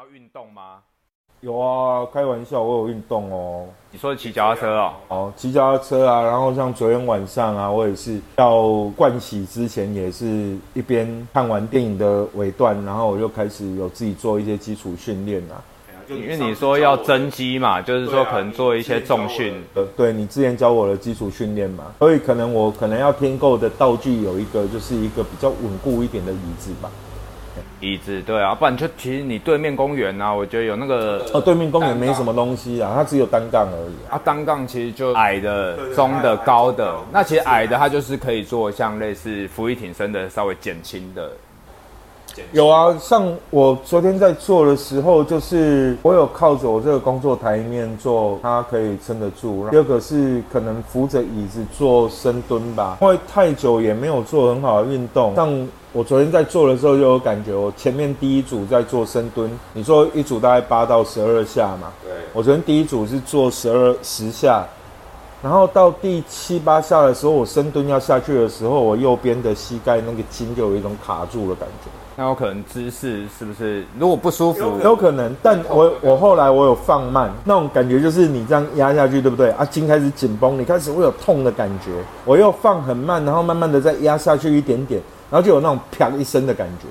要运动吗？有啊，开玩笑，我有运动哦。你说骑脚踏车哦？哦，骑脚踏车啊，然后像昨天晚上啊，我也是要盥洗之前，也是一边看完电影的尾段，然后我就开始有自己做一些基础训练啊。因为你说要增肌嘛，就是说可能做一些重训。呃，对你之前教我的基础训练嘛，所以可能我可能要添购的道具有一个，就是一个比较稳固一点的椅子吧。椅子对啊，不然就其实你对面公园啊，我觉得有那个哦，对面公园没什么东西啊，它只有单杠而已啊。单杠其实就矮的、中的、高的。那其实矮的它就是可以做像类似俯卧挺身的稍微减轻的。有啊，像我昨天在做的时候，就是我有靠着我这个工作台面做，它可以撑得住。第二个是可能扶着椅子做深蹲吧，因为太久也没有做很好的运动。像我昨天在做的时候就有感觉，我前面第一组在做深蹲，你做一组大概八到十二下嘛？对。我昨天第一组是做十二十下，然后到第七八下的时候，我深蹲要下去的时候，我右边的膝盖那个筋就有一种卡住的感觉。那有可能姿势是不是？如果不舒服，有可能。但我我后来我有放慢，那种感觉就是你这样压下去，对不对？啊，筋开始紧绷，你开始会有痛的感觉。我又放很慢，然后慢慢的再压下去一点点，然后就有那种啪一声的感觉，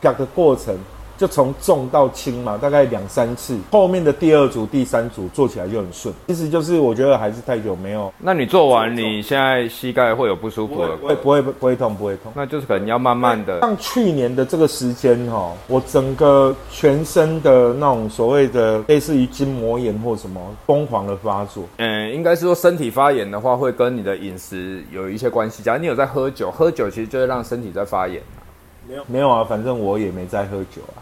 啪的过程。就从重到轻嘛，大概两三次，后面的第二组、第三组做起来就很顺。其实就是我觉得还是太久没有。那你做完，你现在膝盖会有不舒服了？不会，不会，不会痛，不会痛。那就是可能要慢慢的。像去年的这个时间哈，我整个全身的那种所谓的类似于筋膜炎或什么疯狂的发作。嗯，应该是说身体发炎的话，会跟你的饮食有一些关系。假如你有在喝酒，喝酒其实就会让身体在发炎。没有，没有啊，反正我也没在喝酒啊。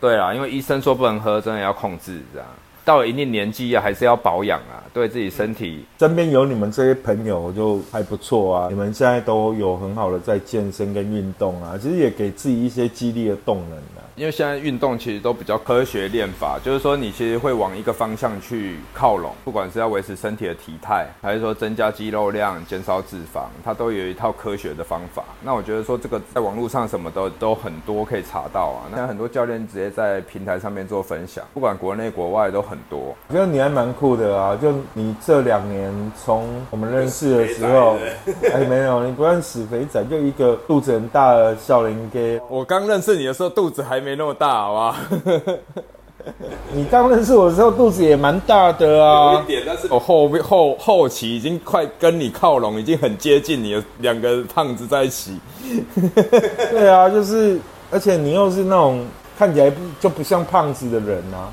对啊，因为医生说不能喝，真的要控制这样。到了一定年纪啊，还是要保养啊，对自己身体。身边有你们这些朋友就还不错啊，你们现在都有很好的在健身跟运动啊，其实也给自己一些激励的动能啊。因为现在运动其实都比较科学练法，就是说你其实会往一个方向去靠拢，不管是要维持身体的体态，还是说增加肌肉量、减少脂肪，它都有一套科学的方法。那我觉得说这个在网络上什么都都很多可以查到啊。那很多教练直接在平台上面做分享，不管国内国外都很多。我觉得你还蛮酷的啊，就你这两年从我们认识的时候，哎没有，你不算死肥仔，就一个肚子很大的笑林哥。我刚认识你的时候肚子还没。那么大，好吧？你刚认识我的时候肚子也蛮大的啊，有一点，但是我后后后期已经快跟你靠拢，已经很接近你两个胖子在一起。对啊，就是，而且你又是那种看起来不就不像胖子的人啊，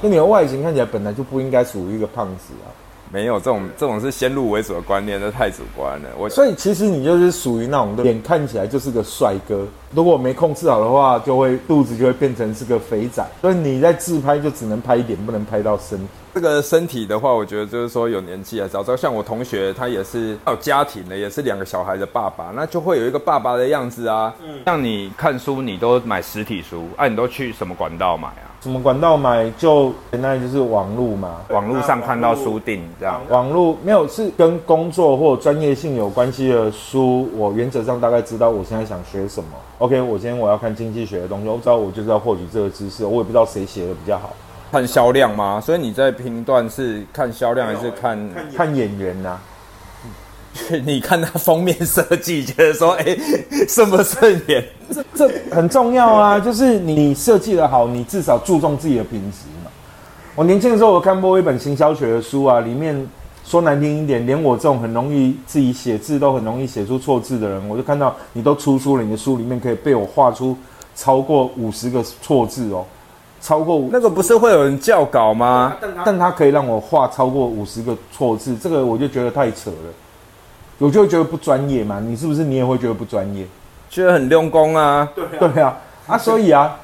那你的外形看起来本来就不应该属于一个胖子啊。没有这种这种是先入为主的观念，这太主观了。我所以其实你就是属于那种脸看起来就是个帅哥，如果没控制好的话，就会肚子就会变成是个肥仔。所以你在自拍就只能拍一点，不能拍到身。这个身体的话，我觉得就是说有年纪啊，早知道像我同学，他也是有家庭的，也是两个小孩的爸爸，那就会有一个爸爸的样子啊。嗯，像你看书，你都买实体书，啊，你都去什么管道买啊？什么管道买？就那就是网络嘛，网络上看到书订这样。网络没有是跟工作或专业性有关系的书，我原则上大概知道我现在想学什么。OK，我今天我要看经济学的东西，我知道我就是要获取这个知识，我也不知道谁写的比较好。看销量吗？所以你在评断是看销量还是看看演员呐？你看他封面设计，觉得说，哎，顺不顺眼？这这很重要啊！就是你设计的好，你至少注重自己的品质嘛。我年轻的时候，我看过一本行销学的书啊，里面说难听一点，连我这种很容易自己写字都很容易写出错字的人，我就看到你都出书了，你的书里面可以被我画出超过五十个错字哦，超过那个不是会有人校稿吗？但他可以让我画超过五十个错字，这个我就觉得太扯了。我就会觉得不专业嘛，你是不是你也会觉得不专业？觉得很用功啊，对对啊，啊，所以啊，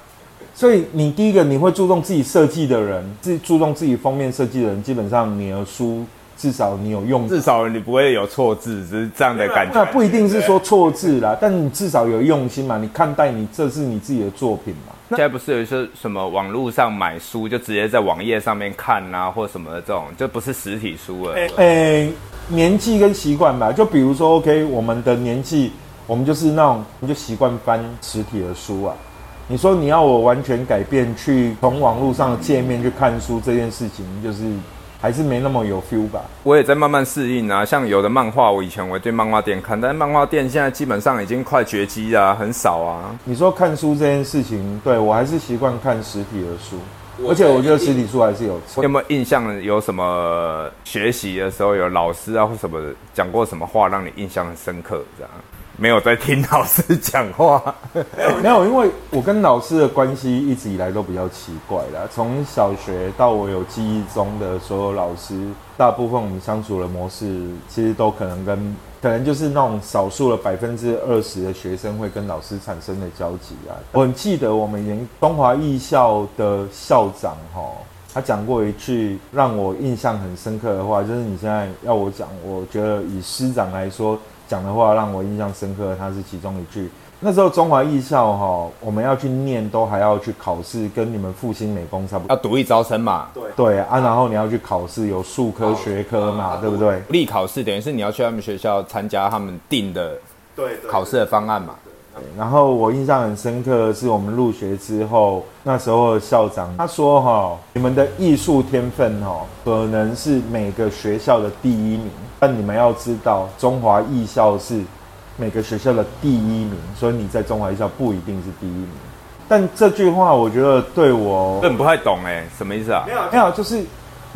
所以你第一个你会注重自己设计的人，自注重自己封面设计的人，基本上你的书至少你有用，至少你不会有错字，只是这样的感觉。那不一定是说错字啦，但你至少有用心嘛，你看待你这是你自己的作品嘛。现在不是有一些什么网络上买书就直接在网页上面看啊，或什么的这种，就不是实体书了。诶。年纪跟习惯吧，就比如说，OK，我们的年纪，我们就是那种，我们就习惯翻实体的书啊。你说你要我完全改变，去从网络上的界面去看书这件事情，就是还是没那么有 feel 吧？我也在慢慢适应啊。像有的漫画，我以前我对漫画店看，但是漫画店现在基本上已经快绝迹啊，很少啊。你说看书这件事情，对我还是习惯看实体的书，而且我觉得实体书还是有你有没有印象？有什么学习的时候有老师啊或什么讲过什么话让你印象很深刻？这样？没有在听老师讲话，没有，因为我跟老师的关系一直以来都比较奇怪啦。从小学到我有记忆中的所有老师，大部分我们相处的模式，其实都可能跟可能就是那种少数的百分之二十的学生会跟老师产生的交集啊。我很记得我们原东华艺校的校长哈，他讲过一句让我印象很深刻的话，就是你现在要我讲，我觉得以师长来说。讲的话让我印象深刻，它是其中一句。那时候中华艺校哈，我们要去念，都还要去考试，跟你们复兴美工差不多，要独立招生嘛。对对啊，然后你要去考试，有数科学科嘛，对不对？独立考试等于是你要去他们学校参加他们定的对考试的方案嘛。然后我印象很深刻的是，我们入学之后，那时候校长他说：“哈，你们的艺术天分哦，可能是每个学校的第一名，但你们要知道，中华艺校是每个学校的第一名，所以你在中华艺校不一定是第一名。”但这句话我觉得对我，很不太懂哎，什么意思啊？没有，没有，就是。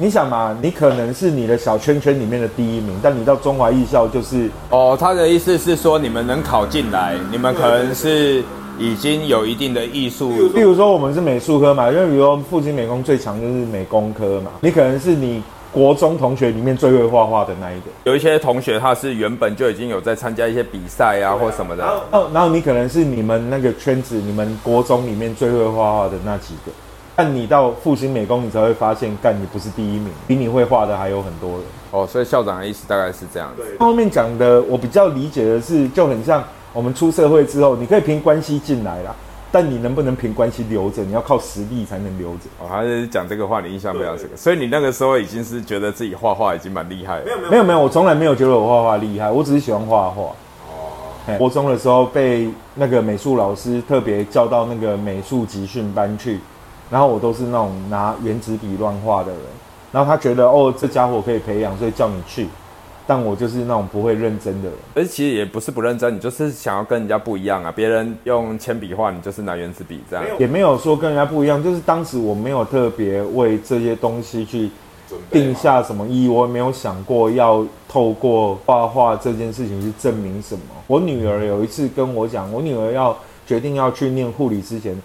你想嘛，你可能是你的小圈圈里面的第一名，但你到中华艺校就是哦，他的意思是说你们能考进来，你们可能是已经有一定的艺术，比如说我们是美术科嘛，因为比如说复兴美工最强就是美工科嘛，你可能是你国中同学里面最会画画的那一个，有一些同学他是原本就已经有在参加一些比赛啊。或什么的，哦，然后你可能是你们那个圈子，你们国中里面最会画画的那几个。但你到复兴美工，你才会发现，干你不是第一名，比你会画的还有很多人。哦，所以校长的意思大概是这样。对，后面讲的我比较理解的是，就很像我们出社会之后，你可以凭关系进来啦，但你能不能凭关系留着，你要靠实力才能留着。哦，还是讲这个话，你印象非常深刻。所以你那个时候已经是觉得自己画画已经蛮厉害了。没有没有没有，我从来没有觉得我画画厉害，我只是喜欢画画。哦。国中的时候被那个美术老师特别叫到那个美术集训班去。然后我都是那种拿原子笔乱画的人，然后他觉得哦这家伙可以培养，所以叫你去，但我就是那种不会认真的人。而其实也不是不认真，你就是想要跟人家不一样啊。别人用铅笔画，你就是拿原子笔这样。也没有说跟人家不一样，就是当时我没有特别为这些东西去定下什么意义，我也没有想过要透过画画这件事情去证明什么。我女儿有一次跟我讲，我女儿要决定要去念护理之前。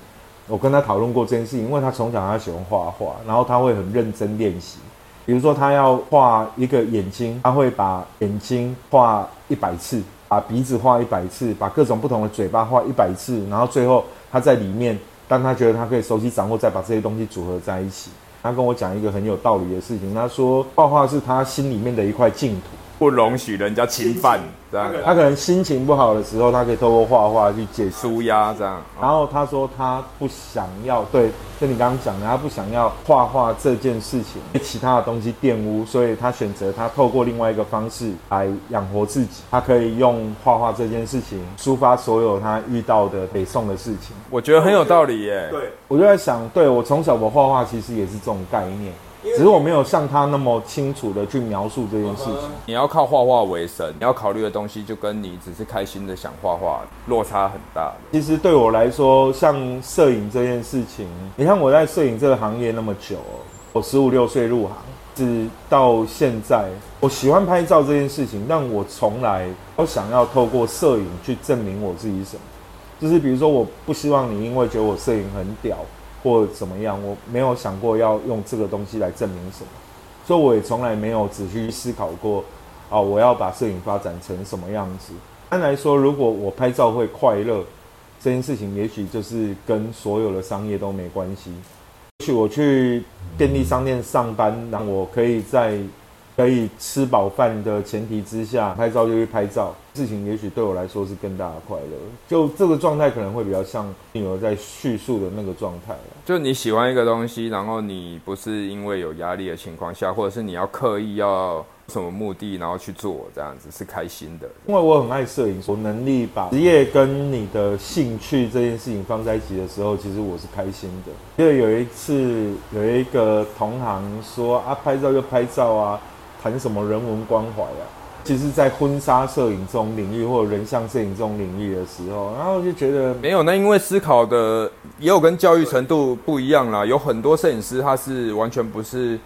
我跟他讨论过这件事情，因为他从小他喜欢画画，然后他会很认真练习。比如说他要画一个眼睛，他会把眼睛画一百次，把鼻子画一百次，把各种不同的嘴巴画一百次，然后最后他在里面，当他觉得他可以熟悉掌握，再把这些东西组合在一起。他跟我讲一个很有道理的事情，他说画画是他心里面的一块净土。不容许人家侵犯，这样。他可能心情不好的时候，他可以透过画画去解舒压，这样。然后他说他不想要，对，就你刚刚讲的，他不想要画画这件事情被其他的东西玷污，所以他选择他透过另外一个方式来养活自己。他可以用画画这件事情抒发所有他遇到的北宋的事情。我觉得很有道理耶。对，我就在想，对我从小我画画其实也是这种概念。只是我没有像他那么清楚的去描述这件事情。你要靠画画为生，你要考虑的东西就跟你只是开心的想画画落差很大。其实对我来说，像摄影这件事情，你看我在摄影这个行业那么久，我十五六岁入行，直到现在，我喜欢拍照这件事情，但我从来都想要透过摄影去证明我自己什么。就是比如说，我不希望你因为觉得我摄影很屌。或怎么样，我没有想过要用这个东西来证明什么，所以我也从来没有仔细思考过，啊，我要把摄影发展成什么样子。按来说，如果我拍照会快乐，这件事情也许就是跟所有的商业都没关系。也许我去便利商店上班，那我可以在。可以吃饱饭的前提之下，拍照就去拍照，事情也许对我来说是更大的快乐。就这个状态可能会比较像女儿在叙述的那个状态就你喜欢一个东西，然后你不是因为有压力的情况下，或者是你要刻意要什么目的，然后去做这样子是开心的。因为我很爱摄影，我能力把职业跟你的兴趣这件事情放在一起的时候，其实我是开心的。因为有一次有一个同行说啊，拍照就拍照啊，谈什么人文关怀啊。其实，在婚纱摄影这种领域，或者人像摄影这种领域的时候，然后就觉得没有。那因为思考的也有跟教育程度不一样啦，有很多摄影师他是完全不是。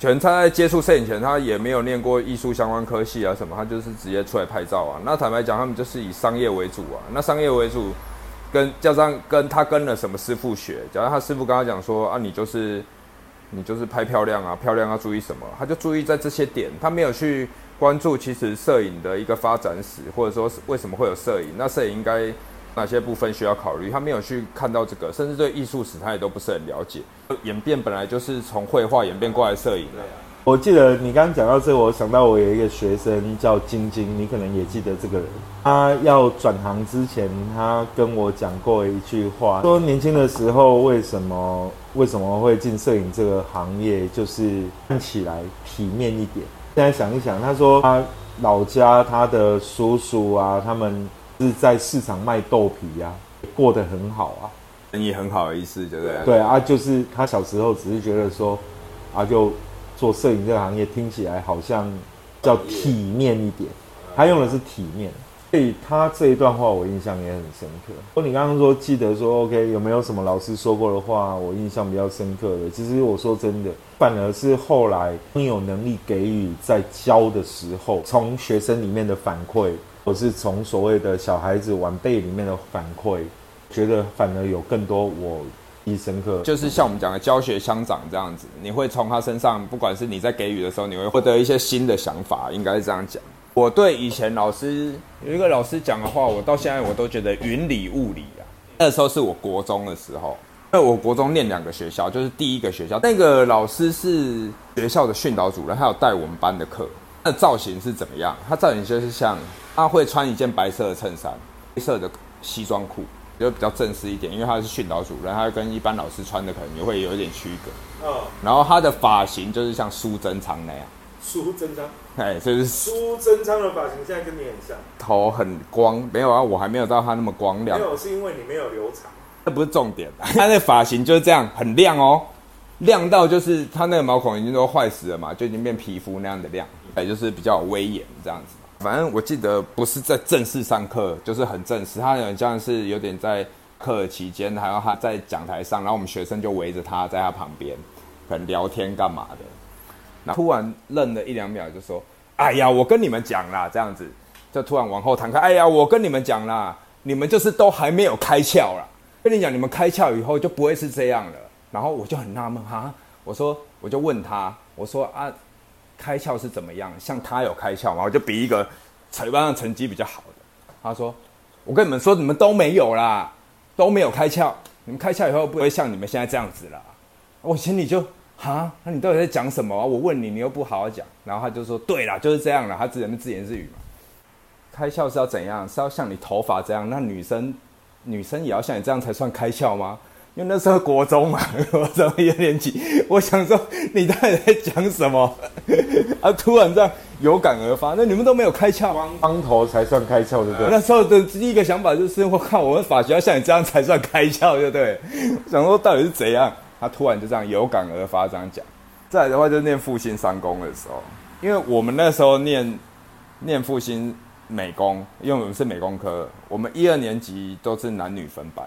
全他在接触摄影前，他也没有念过艺术相关科系啊什么，他就是直接出来拍照啊。那坦白讲，他们就是以商业为主啊。那商业为主，跟加上跟他跟了什么师傅学，假如他师傅跟他讲说啊，你就是你就是拍漂亮啊，漂亮要注意什么，他就注意在这些点，他没有去关注其实摄影的一个发展史，或者说为什么会有摄影，那摄影应该。哪些部分需要考虑？他没有去看到这个，甚至对艺术史他也都不是很了解。演变本来就是从绘画演变过来摄影的。我记得你刚刚讲到这，我想到我有一个学生叫晶晶，你可能也记得这个人。他要转行之前，他跟我讲过一句话，说年轻的时候为什么为什么会进摄影这个行业，就是看起来体面一点。现在想一想，他说他老家他的叔叔啊，他们。是在市场卖豆皮呀，过得很好啊，生意很好的意思，对不对？对啊，就是他小时候只是觉得说，啊，就做摄影这个行业听起来好像叫体面一点，他用的是体面，所以他这一段话我印象也很深刻。说你刚刚说记得说 OK，有没有什么老师说过的话我印象比较深刻的？其实我说真的，反而是后来你有能力给予在教的时候，从学生里面的反馈。或是从所谓的小孩子晚辈里面的反馈，觉得反而有更多我印深刻，就是像我们讲的教学相长这样子，你会从他身上，不管是你在给予的时候，你会获得一些新的想法，应该是这样讲。我对以前老师有一个老师讲的话，我到现在我都觉得云里雾里啊。那时候是我国中的时候，因为我国中念两个学校，就是第一个学校那个老师是学校的训导主任，他有带我们班的课。那造型是怎么样？他造型就是像。他会穿一件白色的衬衫，黑色的西装裤，就比较正式一点，因为他是训导主任，他跟一般老师穿的可能也会有一点区隔。哦。然后他的发型就是像苏贞昌那样。苏贞昌。哎，就是苏贞昌的发型，现在跟你很像。头很光，没有啊，我还没有到他那么光亮。没有，是因为你没有留长。那不是重点，他那发型就是这样，很亮哦，亮到就是他那个毛孔已经都坏死了嘛，就已经变皮肤那样的亮，哎，就是比较威严这样子。反正我记得不是在正式上课，就是很正式。他有点像是有点在课期间，还有他在讲台上，然后我们学生就围着他在他旁边，可能聊天干嘛的。突然愣了一两秒，就说：“哎呀，我跟你们讲啦，这样子。”就突然往后弹开：“哎呀，我跟你们讲啦，你们就是都还没有开窍啦。跟你讲，你们开窍以后就不会是这样了。”然后我就很纳闷哈，我说我就问他，我说啊。开窍是怎么样？像他有开窍吗？我就比一个成班上成绩比较好的。他说：“我跟你们说，你们都没有啦，都没有开窍。你们开窍以后不会像你们现在这样子了。”我心里就哈，那你到底在讲什么啊？我问你，你又不好好讲。然后他就说：“对啦，就是这样了。”他自言自言自语嘛。开窍是要怎样？是要像你头发这样？那女生女生也要像你这样才算开窍吗？因为那时候国中嘛，国中一年级，我想说你到底在讲什么？啊，突然这样有感而发，那你们都没有开窍，光头才算开窍，对不对？那时候的第一个想法就是，我靠我们法学要像你这样才算开窍，对不对？想说到底是怎样？他突然就这样有感而发这样讲。再来的话，就念复兴三公的时候，因为我们那时候念念复兴美工，因为我们是美工科，我们一二年级都是男女分班。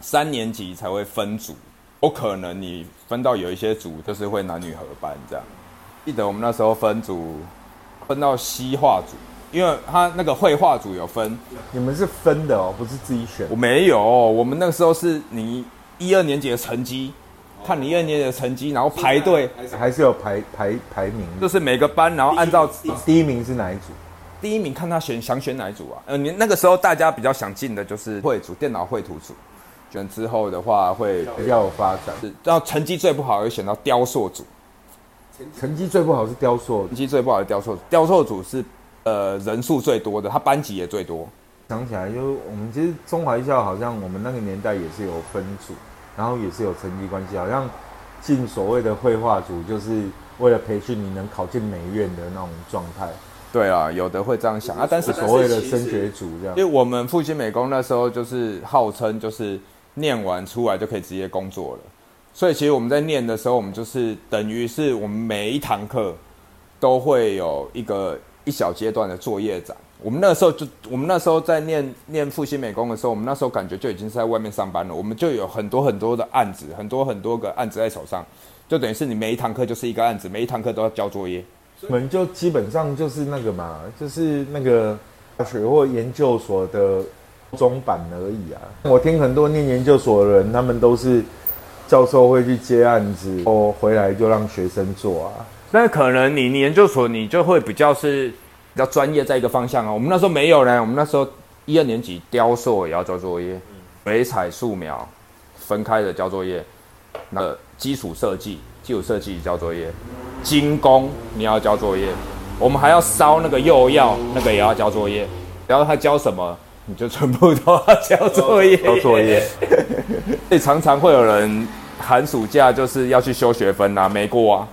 三年级才会分组，有可能你分到有一些组就是会男女合班这样。记得我们那时候分组，分到西画组，因为他那个绘画组有分。你们是分的哦，不是自己选。我没有，我们那个时候是你一二年级的成绩，看你一二年级的成绩，然后排队，还是有排排排名，就是每个班，然后按照第一名是哪一组？第一名看他选想选哪一组啊？呃，你那个时候大家比较想进的就是绘组，电脑绘图组。选之后的话会比较有发展，然后成绩最不好会选到雕塑组。成绩最不好是雕塑，成绩最不好是雕塑。雕塑组是呃人数最多的，他班级也最多。想起来，就我们其实中华艺校好像我们那个年代也是有分组，然后也是有成绩关系，好像进所谓的绘画组就是为了培训你能考进美院的那种状态。对啊，有的会这样想啊，但是所谓的升学组这样，因为我们复兴美工那时候就是号称就是念完出来就可以直接工作了，所以其实我们在念的时候，我们就是等于是我们每一堂课都会有一个一小阶段的作业展。我们那时候就我们那时候在念念复兴美工的时候，我们那时候感觉就已经是在外面上班了，我们就有很多很多的案子，很多很多个案子在手上，就等于是你每一堂课就是一个案子，每一堂课都要交作业。我们就基本上就是那个嘛，就是那个大学或研究所的中版而已啊。我听很多念研究所的人，他们都是教授会去接案子，哦，回来就让学生做啊。那可能你你研究所你就会比较是比较专业在一个方向啊。我们那时候没有呢，我们那时候一二年级雕塑也要交作业，水彩素描分开的交作业，那基础设计基础设计交作业。精工你要交作业，我们还要烧那个釉药，那个也要交作业。然后他教什么，你就全部都要交作业。交作业，所以常常会有人寒暑假就是要去修学分啊，没过啊。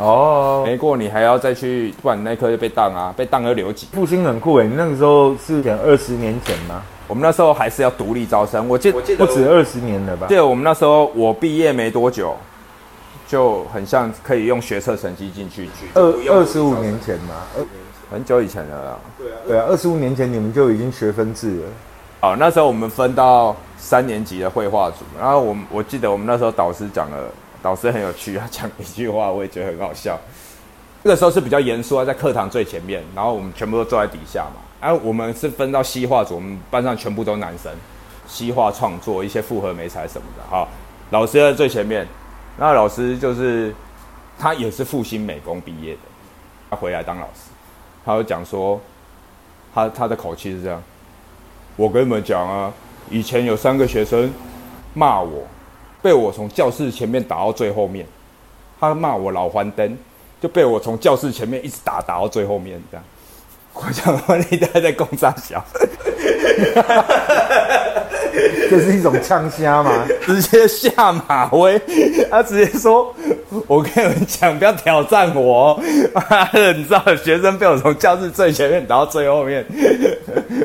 哦，没过你还要再去，不然你那科就被当啊，被当要留级。复兴很酷诶，你那个时候是讲二十年前吗？我们那时候还是要独立招生，我记我记得不止二十年了吧？记得我们那时候我毕业没多久。就很像可以用学测成绩进去，二二十五年前嘛，很久以前了。对啊，对啊，二十五年前你们就已经学分制了。哦，那时候我们分到三年级的绘画组，然后我我记得我们那时候导师讲了，导师很有趣，他讲一句话，我也觉得很好笑。那个时候是比较严肃啊，在课堂最前面，然后我们全部都坐在底下嘛。然后我们是分到西画组，我们班上全部都男生，西画创作一些复合美材什么的。哈，老师在最前面。那老师就是，他也是复兴美工毕业的，他回来当老师，他就讲说，他他的口气是这样，我跟你们讲啊，以前有三个学生骂我，被我从教室前面打到最后面，他骂我老还灯，就被我从教室前面一直打打到最后面这样，我想说你还在攻杀小。这是一种呛虾吗？直接下马威，他直接说：“我跟你们讲，不要挑战我。”你知道，学生被我从教室最前面打到最后面。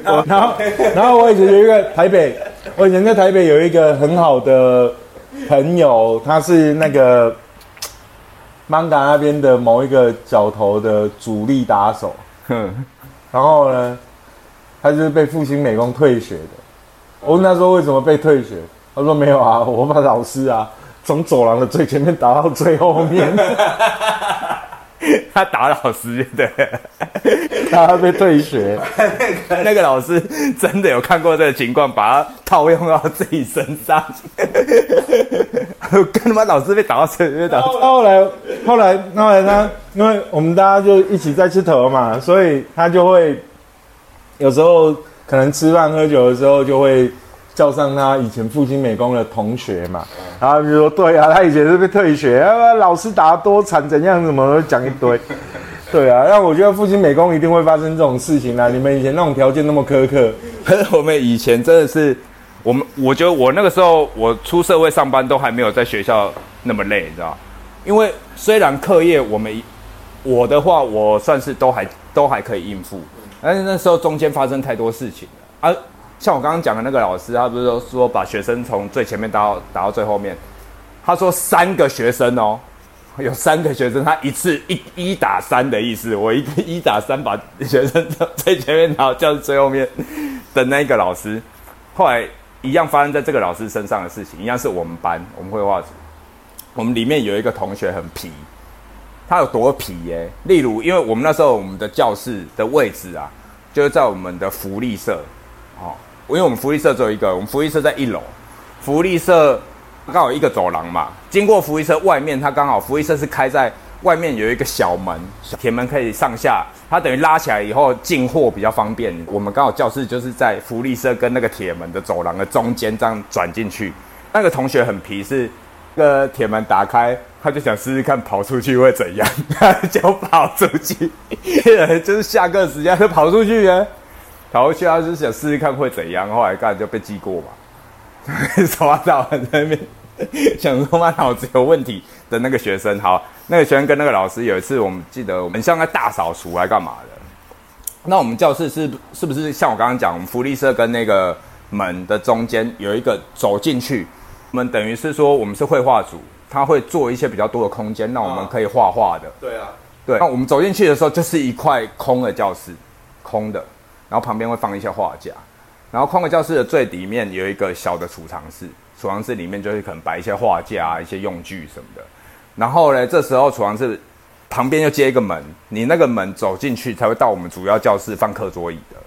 然后，然后我以前有一个台北，我以前在台北有一个很好的朋友，他是那个 Manga 那边的某一个角头的主力打手。然后呢，他就是被复兴美工退学的。我问他说为什么被退学，他说没有啊，我把老师啊从走廊的最前面打到最后面，他打老师对，他被退学。那个那个老师真的有看过这个情况，把他套用到自己身上，跟他妈老师被打到最后打。后来后来后来他，因为我们大家就一起在吃头嘛，所以他就会有时候。可能吃饭喝酒的时候，就会叫上他以前复兴美工的同学嘛，然后就说：“对啊，他以前是被退学，啊，老师打多惨，怎样怎么讲一堆。”对啊，那我觉得复兴美工一定会发生这种事情啊！你们以前那种条件那么苛刻，可 是我们以前真的是，我们我觉得我那个时候我出社会上班都还没有在学校那么累，你知道因为虽然课业我们我的话，我算是都还都还可以应付。但是那时候中间发生太多事情了啊！像我刚刚讲的那个老师，他不是说说把学生从最前面打到打到最后面？他说三个学生哦，有三个学生，他一次一一打三的意思，我一一打三把学生从最前面打到教室最后面的那一个老师，后来一样发生在这个老师身上的事情，一样是我们班我们绘画组，我们里面有一个同学很皮。他有多皮耶？例如，因为我们那时候我们的教室的位置啊，就是在我们的福利社，哦，因为我们福利社只有一个，我们福利社在一楼，福利社刚好一个走廊嘛，经过福利社外面，它刚好福利社是开在外面有一个小门，铁门可以上下，它等于拉起来以后进货比较方便。我们刚好教室就是在福利社跟那个铁门的走廊的中间这样转进去。那个同学很皮，是那个铁门打开。他就想试试看跑出去会怎样，他 就跑出去，就是下课时间就跑出去耶，跑出去他就想试试看会怎样，后来干就被记过嘛，抓到在那边想说他脑子有问题的那个学生，好，那个学生跟那个老师有一次，我们记得我们像在大扫除还干嘛的。那我们教室是是不是像我刚刚讲，我们福利社跟那个门的中间有一个走进去，我们等于是说我们是绘画组，他会做一些比较多的空间，让我们可以画画的。对啊，对，那我们走进去的时候，就是一块空的教室，空的，然后旁边会放一些画架，然后空的教室的最底面有一个小的储藏室，储藏室里面就是可能摆一些画架、一些用具什么的。然后呢，这时候储藏室旁边又接一个门，你那个门走进去才会到我们主要教室放课桌椅的，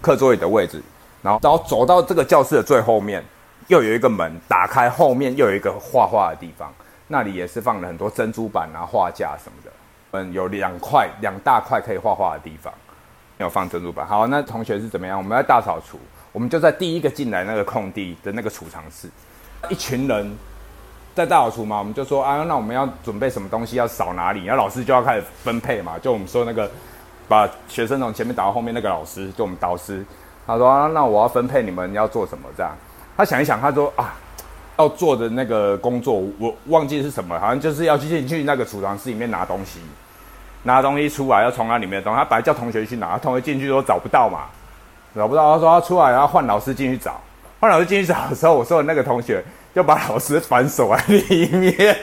课桌椅的位置。然后，然后走到这个教室的最后面，又有一个门打开，后面又有一个画画的地方，那里也是放了很多珍珠板啊、画架什么的。嗯，有两块两大块可以画画的地方，有放珍珠板。好，那同学是怎么样？我们在大扫除，我们就在第一个进来那个空地的那个储藏室，一群人在大扫除嘛，我们就说啊，那我们要准备什么东西，要扫哪里？然后老师就要开始分配嘛，就我们说那个把学生从前面打到后面那个老师，就我们导师，他说啊，那我要分配你们要做什么这样。他想一想，他说啊。要做的那个工作，我忘记是什么，好像就是要去进去那个储藏室里面拿东西，拿东西出来要从那里面的东。他本来叫同学去拿，同学进去都找不到嘛，找不到。他说他出来，然后换老师进去找。换老师进去找的时候，我说的那个同学就把老师反锁在里面。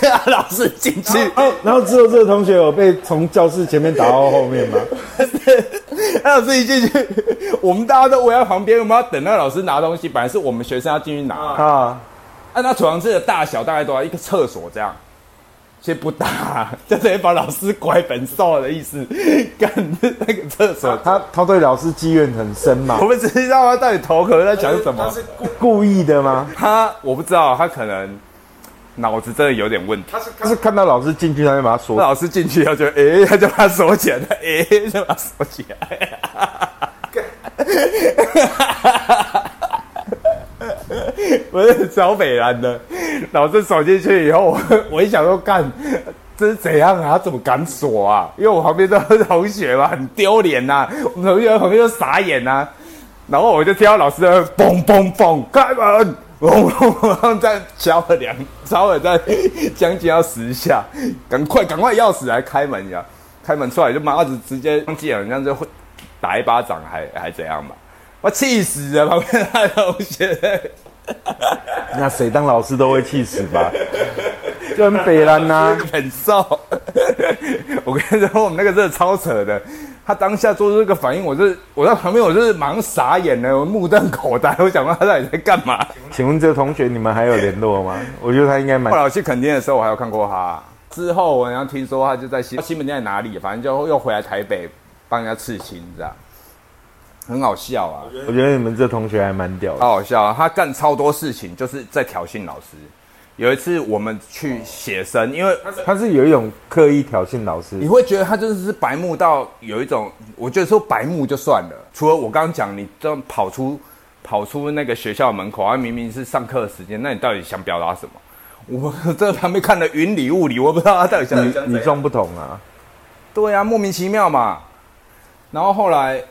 叫老师进去，然后之后这个同学有被从教室前面打到后面吗？老师一进去，我们大家都围在旁边，我们要等那个老师拿东西。本来是我们学生要进去拿啊，按他储藏室的大小，大概多少？一个厕所这样，其实不打，就等于把老师拐本兽的意思。干那个厕所，他他对老师积怨很深嘛？我们只知道他到底头壳在讲什么？他是故意的吗？他我不知道，他可能。脑子真的有点问题。他是他是看到老师进去，他就把他锁。老师进去，他就哎，他就把他锁起来，哎，就把他锁起来。我是找北兰的，老师走进去以后，我 我一想说，干这是怎样啊？他怎么敢锁啊？因为我旁边都是同学嘛，很丢脸呐。我们同学旁边都傻眼呐。然后我就听到老师在嘣嘣嘣开门。我再敲了两，敲了再将近要十下，赶快赶快钥匙来开门呀！开门出来就妈子直接忘记了，人家就会打一巴掌，还还怎样嘛？我气死了，旁边那同学。那谁当老师都会气死吧？就很北兰呐，很瘦。我跟你说，我们那个真的超扯的。他当下做出这个反应，我是我在旁边，我就是忙傻眼了，我目瞪口呆。我想问他到底在干嘛？请问这个同学你们还有联络吗？我觉得他应该蛮。后来我去垦丁的时候，我还有看过他。之后我好像听说他就在西西门店在哪里，反正就又回来台北帮人家刺青，这样很好笑啊。我觉得你们这同学还蛮屌，好好笑啊！他干超多事情，就是在挑衅老师。有一次我们去写生，因为他是有一种刻意挑衅老师，你会觉得他真的是白目到有一种，我觉得说白目就算了。除了我刚刚讲，你这样跑出跑出那个学校门口，他明明是上课的时间，那你到底想表达什么？我在旁边看的云里雾里，我不知道他到底想与众不同啊。对啊，莫名其妙嘛。然后后来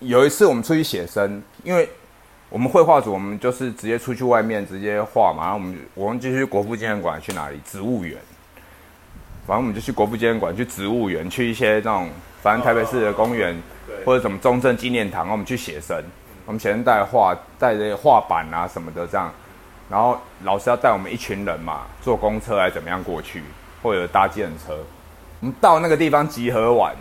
有一次我们出去写生，因为。我们绘画组，我们就是直接出去外面直接画嘛。然后我们我们就去国父纪念馆，去哪里？植物园。反正我们就去国父纪念馆，去植物园，去一些那种，反正台北市的公园，或者什么中正纪念堂。我们去写生，我们写生带画，带着画板啊什么的这样。然后老师要带我们一群人嘛，坐公车还是怎么样过去，或者搭计程车。我们到那个地方集合完，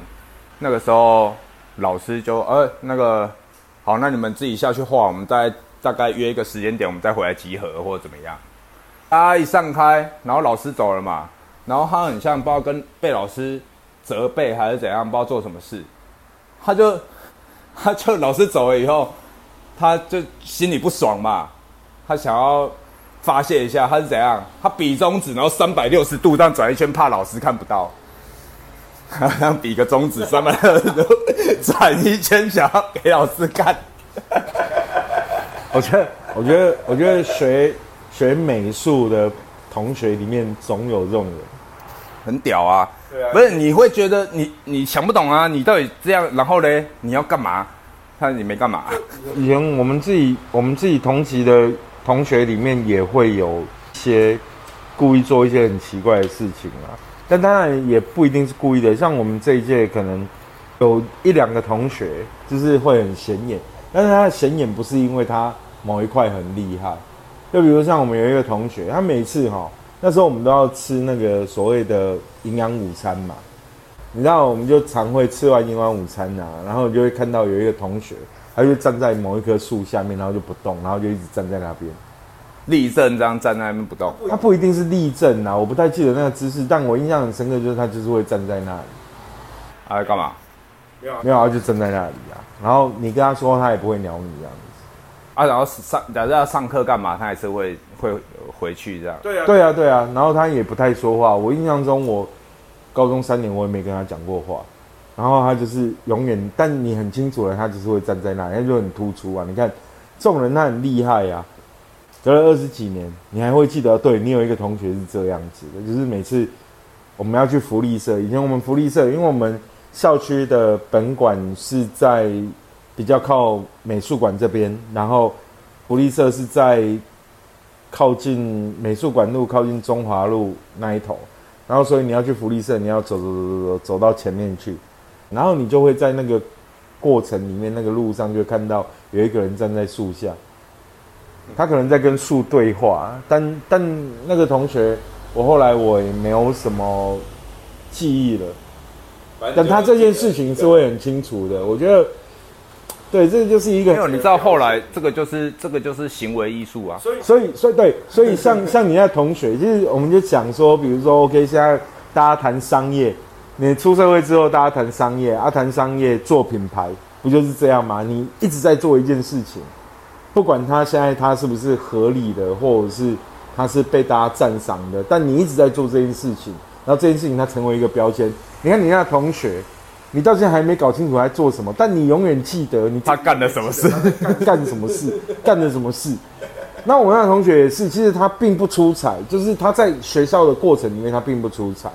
那个时候老师就呃那个。好，那你们自己下去画，我们再大概约一个时间点，我们再回来集合或者怎么样。大家一散开，然后老师走了嘛，然后他很像不知道跟被老师责备还是怎样，不知道做什么事，他就 他就老师走了以后，他就心里不爽嘛，他想要发泄一下，他是怎样？他比中指，然后三百六十度这样转一圈，怕老师看不到。好像比个中指，三百六十度 转一圈，想要给老师看。我觉得，我觉得，我觉得学学美术的同学里面总有这种人，很屌啊！对啊，不是你会觉得你你想不懂啊？你到底这样，然后呢？你要干嘛？看你没干嘛。以前我们自己我们自己同级的同学里面也会有一些故意做一些很奇怪的事情啊。但当然也不一定是故意的，像我们这一届可能有一两个同学就是会很显眼，但是他的显眼不是因为他某一块很厉害，就比如像我们有一个同学，他每次哈那时候我们都要吃那个所谓的营养午餐嘛，你知道我们就常会吃完营养午餐呐，然后就会看到有一个同学，他就站在某一棵树下面，然后就不动，然后就一直站在那边。立正这样站在那边不动，他不一定是立正啊，我不太记得那个姿势，但我印象很深刻，就是他就是会站在那里。啊，干嘛？没有，他就站在那里啊。然后你跟他说，他也不会鸟你这样子。啊，然后上假设要上课干嘛，他还是会会回去这样。对啊，对啊，对啊。然后他也不太说话。我印象中，我高中三年我也没跟他讲过话。然后他就是永远，但你很清楚了，他就是会站在那，他就很突出啊。你看，这种人他很厉害呀。隔了二十几年，你还会记得？对你有一个同学是这样子的，就是每次我们要去福利社，以前我们福利社，因为我们校区的本馆是在比较靠美术馆这边，然后福利社是在靠近美术馆路、靠近中华路那一头，然后所以你要去福利社，你要走走走走走走到前面去，然后你就会在那个过程里面，那个路上就看到有一个人站在树下。他可能在跟树对话，但但那个同学，我后来我也没有什么记忆了。但他这件事情是会很清楚的，我觉得，对，这就是一个。没有，你知道后来这个就是这个就是行为艺术啊。所以所以所以对，所以像 像你那同学，就是我们就讲说，比如说，OK，现在大家谈商业，你出社会之后，大家谈商业，啊，谈商业做品牌，不就是这样吗？你一直在做一件事情。不管他现在他是不是合理的，或者是他是被大家赞赏的，但你一直在做这件事情，然后这件事情它成为一个标签。你看你那同学，你到现在还没搞清楚他做什么，但你永远记得你他干了什么事，干什么事，干了什么事。那我那同学也是，其实他并不出彩，就是他在学校的过程里面他并不出彩。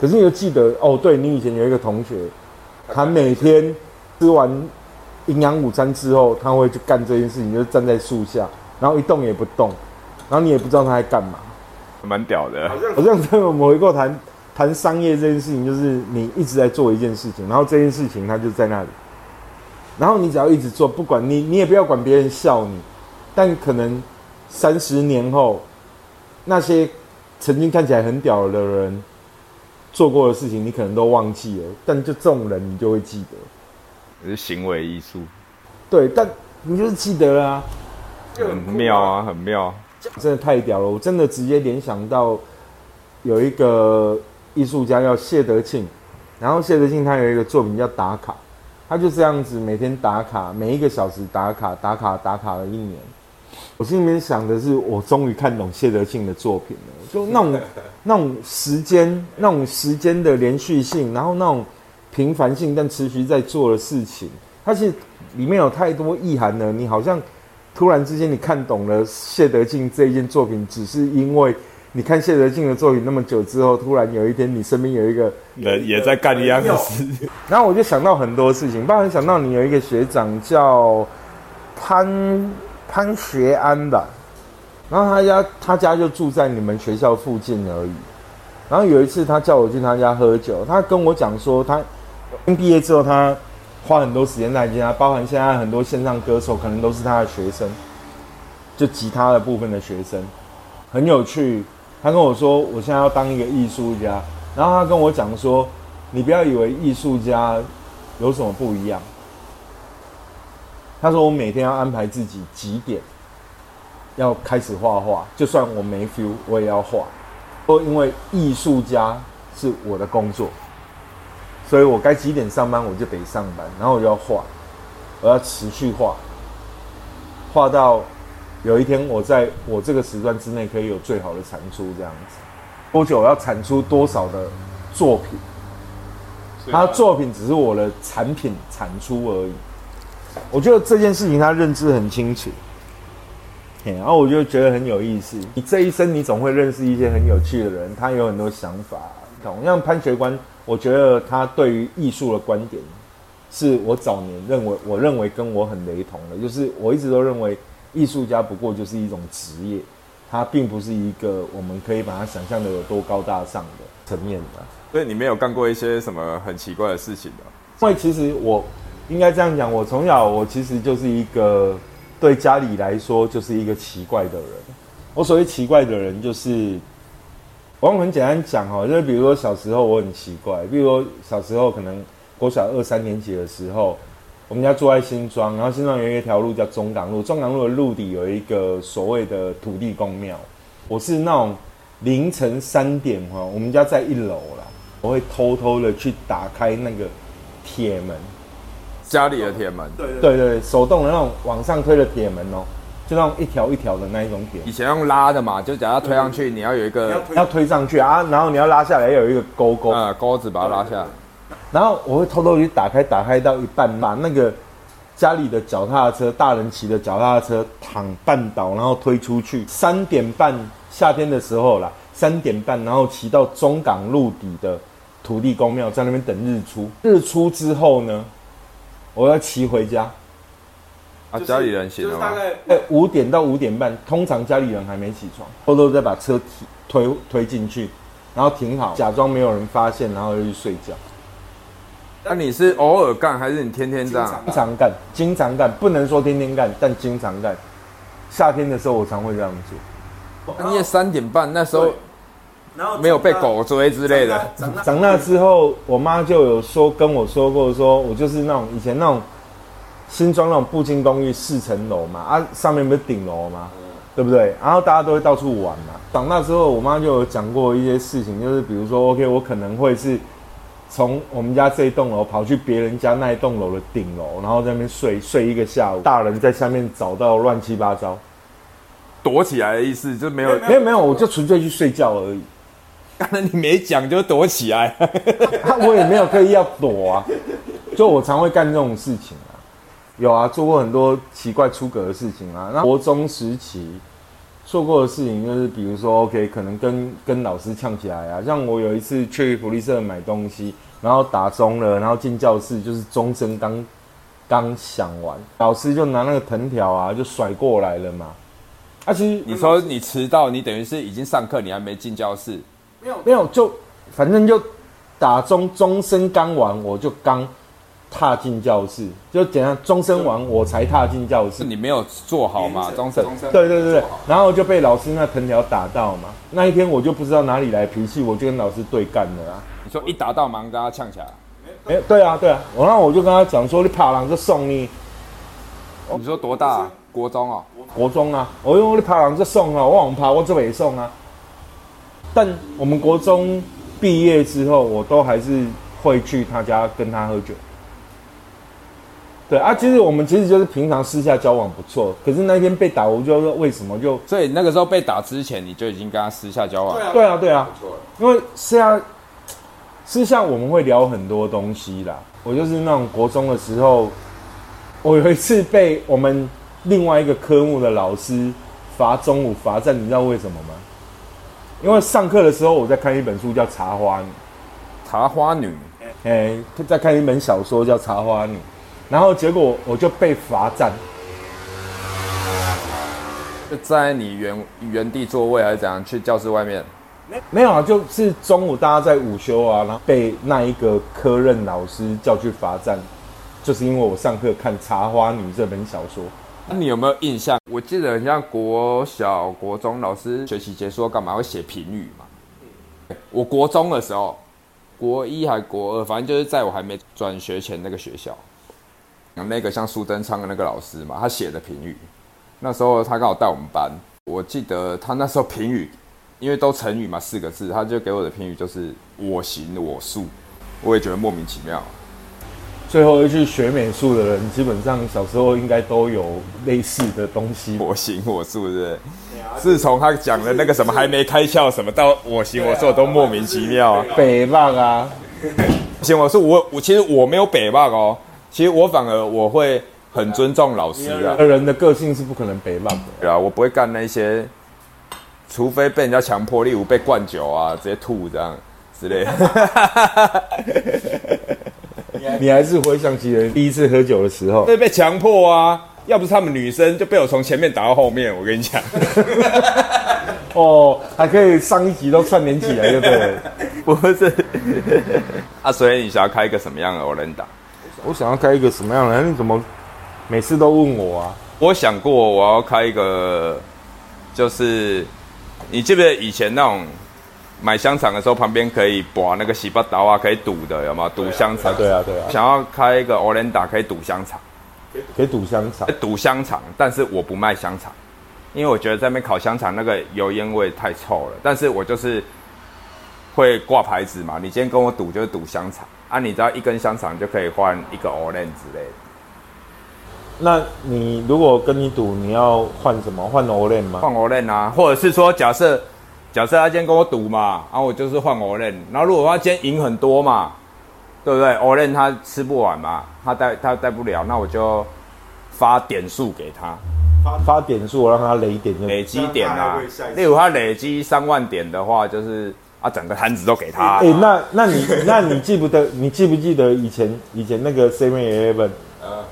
可是你就记得哦，对你以前有一个同学，他每天吃完。营养午餐之后，他会去干这件事情，就是站在树下，然后一动也不动，然后你也不知道他在干嘛，蛮屌的。好像好像在某一个谈谈商业这件事情，就是你一直在做一件事情，然后这件事情它就在那里，然后你只要一直做，不管你，你也不要管别人笑你，但可能三十年后，那些曾经看起来很屌的人做过的事情，你可能都忘记了，但就这种人，你就会记得。是行为艺术，对，但你就是记得啦，很妙啊，很妙，真的太屌了！我真的直接联想到有一个艺术家叫谢德庆，然后谢德庆他有一个作品叫打卡，他就这样子每天打卡，每一个小时打卡，打卡打卡了一年。我心里面想的是，我终于看懂谢德庆的作品了，就那种那种时间，那种时间的连续性，然后那种。平凡性但持续在做的事情，它是里面有太多意涵了。你好像突然之间你看懂了谢德庆这一件作品，只是因为你看谢德庆的作品那么久之后，突然有一天你身边有一个人也在干一样的事，然后我就想到很多事情，包括想到你有一个学长叫潘潘学安吧，然后他家他家就住在你们学校附近而已。然后有一次他叫我去他家喝酒，他跟我讲说他。毕业之后，他花很多时间在家，包含现在很多线上歌手可能都是他的学生，就吉他的部分的学生，很有趣。他跟我说，我现在要当一个艺术家，然后他跟我讲说，你不要以为艺术家有什么不一样。他说我每天要安排自己几点要开始画画，就算我没 feel，我也要画。说因为艺术家是我的工作。所以我该几点上班，我就得上班，然后我就要画，我要持续画，画到有一天我在我这个时段之内可以有最好的产出，这样子。多久要产出多少的作品？他作品只是我的产品产出而已。我觉得这件事情他认知很清楚，然后我就觉得很有意思。你这一生你总会认识一些很有趣的人，他有很多想法。同样潘学官。我觉得他对于艺术的观点，是我早年认为，我认为跟我很雷同的，就是我一直都认为艺术家不过就是一种职业，它并不是一个我们可以把它想象的有多高大上的层面的。所以你没有干过一些什么很奇怪的事情的？因为其实我应该这样讲，我从小我其实就是一个对家里来说就是一个奇怪的人。我所谓奇怪的人，就是我用很简单讲哈，就是比如说小时候我很奇怪，比如说小时候可能国小二三年级的时候，我们家住在新庄，然后新庄有一条路叫中港路，中港路的路底有一个所谓的土地公庙。我是那种凌晨三点哈，我们家在一楼啦，我会偷偷的去打开那个铁门，家里的铁门，对对对，手动的那种往上推的铁门哦，就那种一条一条的那一种铁以，前用拉的嘛，就假如推上去，你要有一个要推上去啊，然后你要拉下来，要有一个钩钩啊钩子把它拉下来。然后我会偷偷去打开，打开到一半，把那个家里的脚踏车，大人骑的脚踏车躺半倒，然后推出去。三点半，夏天的时候啦，三点半，然后骑到中港路底的土地公庙，在那边等日出。日出之后呢，我要骑回家。啊，家里人醒了吗？呃，五点到五点半，通常家里人还没起床，偷偷再把车提推推进去，然后停好，假装没有人发现，然后就去睡觉。那你是偶尔干，还是你天天这样？经常干，经常干，不能说天天干，但经常干。夏天的时候，我常会这样做。半夜三点半，那时候没有被狗追之类的。长大之后，我妈就有说跟我说过，说我就是那种以前那种新装那种布金公寓四层楼嘛，啊，上面不是顶楼吗？对不对？然后大家都会到处玩嘛。长大之后，我妈就有讲过一些事情，就是比如说，OK，我可能会是从我们家这一栋楼跑去别人家那一栋楼的顶楼，然后在那边睡睡一个下午，大人在下面找到乱七八糟。躲起来的意思就没有。没有没有，我就纯粹去睡觉而已。刚才你没讲就躲起来。啊我也没有刻意要躲啊，就我常会干这种事情啊，有啊，做过很多奇怪出格的事情啊。那国中时期做过的事情就是，比如说，OK，可能跟跟老师呛起来啊。像我有一次去福利社买东西，然后打钟了，然后进教室，就是钟声刚刚响完，老师就拿那个藤条啊，就甩过来了嘛。啊，其实你说你迟到，你等于是已经上课，你还没进教室。没有，就反正就打钟，钟声刚完，我就刚踏进教室，就简单钟声完我才踏进教室是。你没有做好嘛？钟声。对对对对，然后就被老师那藤条打到嘛。那一天我就不知道哪里来脾气，我就跟老师对干了啊。你说一打到马上跟他呛起来。哎、对啊对啊，我然后我就跟他讲说，你怕狼就送你你说多大、啊？国中哦。国中啊，我用你跑狼就送啊，我往爬我这北送啊。但我们国中毕业之后，我都还是会去他家跟他喝酒。对啊，其实我们其实就是平常私下交往不错，可是那天被打，我就说为什么就所以那个时候被打之前，你就已经跟他私下交往。对啊对啊对啊，不错了。因为私下私下我们会聊很多东西啦。我就是那种国中的时候，我有一次被我们另外一个科目的老师罚中午罚站，你知道为什么吗？因为上课的时候我在看一本书叫《茶花女》，茶花女，哎、在看一本小说叫《茶花女》，然后结果我就被罚站。就在你原原地座位还是怎样？去教室外面。没有啊，就是中午大家在午休啊，然后被那一个科任老师叫去罚站，就是因为我上课看《茶花女》这本小说。那你有没有印象？我记得很像国小、国中老师学习结束后干嘛会写评语嘛？我国中的时候，国一还国二，反正就是在我还没转学前那个学校，那个像苏登昌的那个老师嘛，他写的评语。那时候他刚好带我们班，我记得他那时候评语，因为都成语嘛，四个字，他就给我的评语就是“我行我素”，我也觉得莫名其妙。最后一句学美术的人，基本上小时候应该都有类似的东西。我行我素，是不是？自从他讲了那个什么还没开窍什么到我行我素都莫名其妙啊。北棒啊，行我素，我我其实我没有北霸哦，其实我反而我会很尊重老师啊，人的个性是不可能北棒的。对啊，我不会干那些，除非被人家强迫，例如被灌酒啊，直接吐这样之类的。你还是回想起人第一次喝酒的时候，被被强迫啊，要不是他们女生就被我从前面打到后面，我跟你讲。哦，还可以上一集都串联起来，对不对？不是啊，所以你想要开一个什么样的 Olenda？我想要开一个什么样的？你怎么每次都问我啊？我想过我要开一个，就是你记不记得以前那种买香肠的时候，旁边可以拔那个洗八刀啊，可以堵的，有吗？堵香肠。对啊，对啊，想要开一个 Olenda 可以堵香肠，可以堵香肠。赌香肠，但是我不卖香肠，因为我觉得在那边烤香肠那个油烟味太臭了。但是我就是会挂牌子嘛，你今天跟我赌就是赌香肠啊，你知道一根香肠就可以换一个 Olenda 之类的。那你如果跟你赌，你要换什么？换 Olen 吗？换 Olen 啊，或者是说，假设假设他今天跟我赌嘛，然后我就是换 Olen，然后如果他今天赢很多嘛，对不对？Olen 他吃不完嘛，他带他带不了，那我就发点数给他，发发点数，我让他累点就累积点啊。例如他累积三万点的话，就是啊，整个摊子都给他。哎，那那你 那你记不得？你记不记得以前以前那个 Seven Eleven？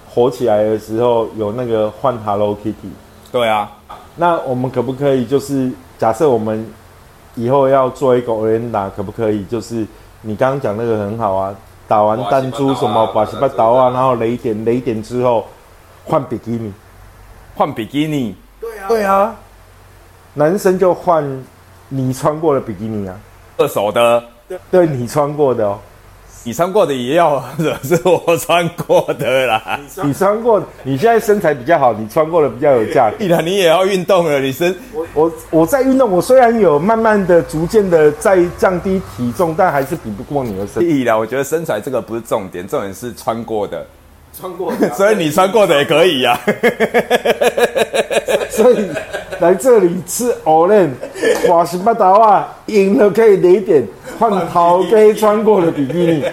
火起来的时候有那个换 Hello Kitty，对啊，那我们可不可以就是假设我们以后要做一个 o r e n d a 可不可以就是你刚刚讲那个很好啊，打完弹珠什么把什么刀啊，然后雷点雷点之后换比基尼，换比基尼，对啊，对啊，男生就换你穿过的比基尼啊，二手的，对你穿过的哦。你穿过的也要，是我穿过的啦。你穿过，你现在身材比较好，你穿过的比较有价。必然你也要运动了，你身我我我在运动，我虽然有慢慢的、逐渐的在降低体重，但还是比不过你的身。必然，我觉得身材这个不是重点，重点是穿过的。穿过，所以你穿过的也可以呀。所以来这里吃 e n 哇西巴达啊，赢了可以累点。换陶给穿过的比基尼，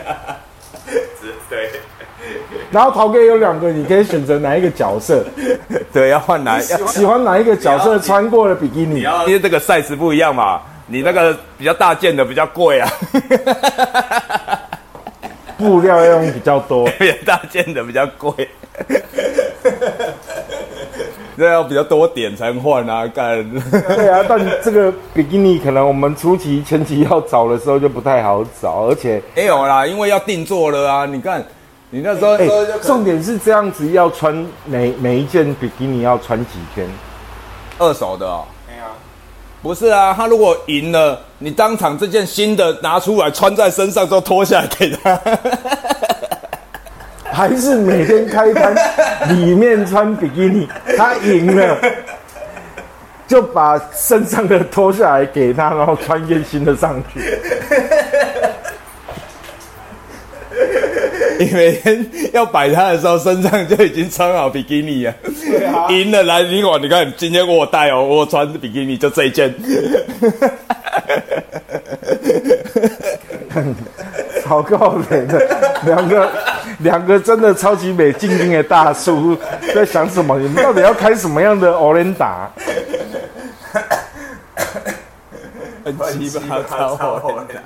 对。然后陶哥有两个，你可以选择哪一个角色？对，要换哪？喜欢哪一个角色穿过的比基尼？因为这个 size 不一样嘛，你那个比较大件的比较贵啊。布料要用比较多，大件的比较贵。这要比较多点才能换啊，干。对啊，但这个比基尼可能我们初期前期要找的时候就不太好找，而且没有啦，因为要定做了啊。你看，你那时候，重点是这样子，要穿每每一件比基尼要穿几天？二手的哦。不是啊，他如果赢了，你当场这件新的拿出来穿在身上，之后脱下来给他。还是每天开摊，里面穿比基尼，他赢了，就把身上的脱下来给他，然后穿件新的上去。你每天要摆摊的时候，身上就已经穿好比基尼了。赢了来，你我你看，今天我带哦，我穿比基尼就这一件。好够美的两个。两个真的超级美静静的大叔在想什么？你们到底要开什么样的 Olenda？很奇葩，超 Olenda。